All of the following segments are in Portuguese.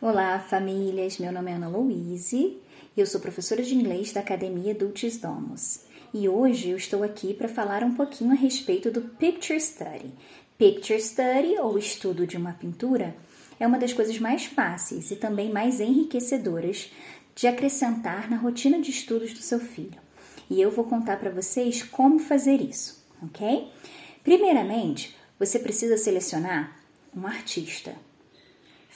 Olá, famílias. Meu nome é Ana Louise e eu sou professora de inglês da Academia Dulcis Domus. E hoje eu estou aqui para falar um pouquinho a respeito do Picture Study. Picture Study, ou estudo de uma pintura, é uma das coisas mais fáceis e também mais enriquecedoras de acrescentar na rotina de estudos do seu filho. E eu vou contar para vocês como fazer isso, ok? Primeiramente, você precisa selecionar um artista.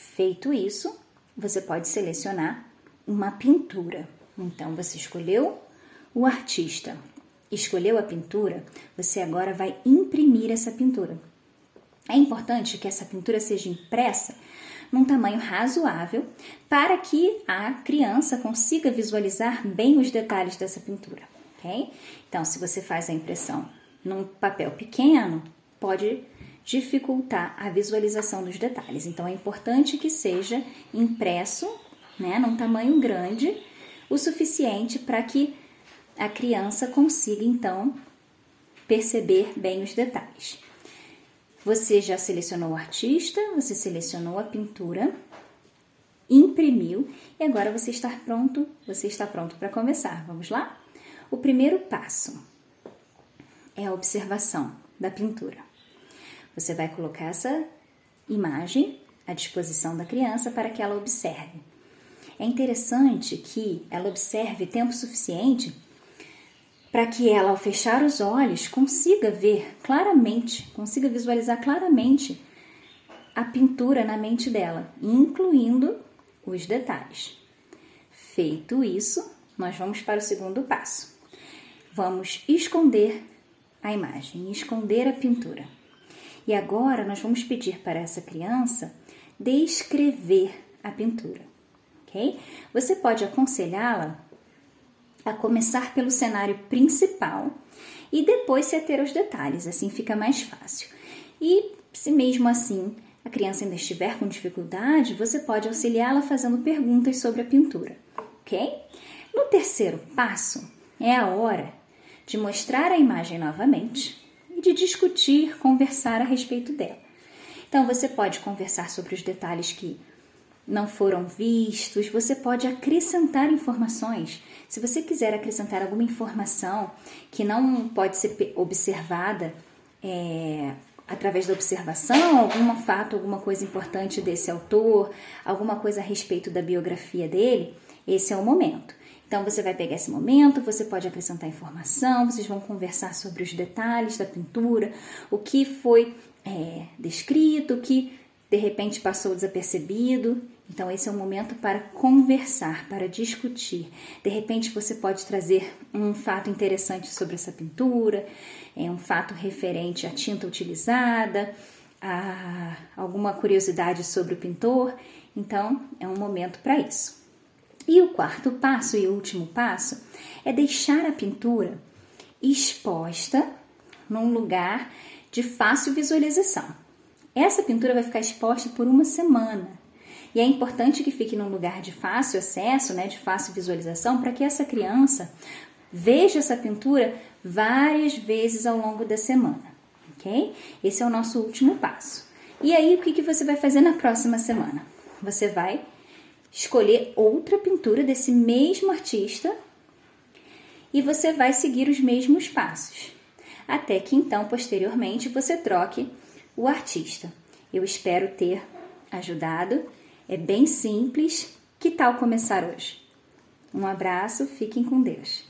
Feito isso, você pode selecionar uma pintura. Então, você escolheu o artista, escolheu a pintura, você agora vai imprimir essa pintura. É importante que essa pintura seja impressa num tamanho razoável para que a criança consiga visualizar bem os detalhes dessa pintura, ok? Então, se você faz a impressão num papel pequeno, pode dificultar a visualização dos detalhes. Então é importante que seja impresso, né, num tamanho grande, o suficiente para que a criança consiga então perceber bem os detalhes. Você já selecionou o artista, você selecionou a pintura, imprimiu e agora você está pronto, você está pronto para começar. Vamos lá? O primeiro passo é a observação da pintura. Você vai colocar essa imagem à disposição da criança para que ela observe. É interessante que ela observe tempo suficiente para que ela, ao fechar os olhos, consiga ver claramente, consiga visualizar claramente a pintura na mente dela, incluindo os detalhes. Feito isso, nós vamos para o segundo passo. Vamos esconder a imagem, esconder a pintura. E agora nós vamos pedir para essa criança descrever a pintura, ok? Você pode aconselhá-la a começar pelo cenário principal e depois se ater aos detalhes, assim fica mais fácil. E se mesmo assim a criança ainda estiver com dificuldade, você pode auxiliá-la fazendo perguntas sobre a pintura, ok? No terceiro passo, é a hora de mostrar a imagem novamente e de discutir, conversar a respeito dela. Então você pode conversar sobre os detalhes que não foram vistos, você pode acrescentar informações. Se você quiser acrescentar alguma informação que não pode ser observada é, através da observação, algum fato, alguma coisa importante desse autor, alguma coisa a respeito da biografia dele, esse é o momento. Então você vai pegar esse momento, você pode acrescentar informação, vocês vão conversar sobre os detalhes da pintura, o que foi é, descrito, o que de repente passou desapercebido. Então, esse é o momento para conversar, para discutir. De repente, você pode trazer um fato interessante sobre essa pintura, é um fato referente à tinta utilizada, a alguma curiosidade sobre o pintor. Então, é um momento para isso. E o quarto passo e último passo é deixar a pintura exposta num lugar de fácil visualização. Essa pintura vai ficar exposta por uma semana. E é importante que fique num lugar de fácil acesso, né, de fácil visualização, para que essa criança veja essa pintura várias vezes ao longo da semana, ok? Esse é o nosso último passo. E aí, o que, que você vai fazer na próxima semana? Você vai escolher outra pintura desse mesmo artista e você vai seguir os mesmos passos, até que então, posteriormente, você troque o artista. Eu espero ter ajudado. É bem simples. Que tal começar hoje? Um abraço, fiquem com Deus.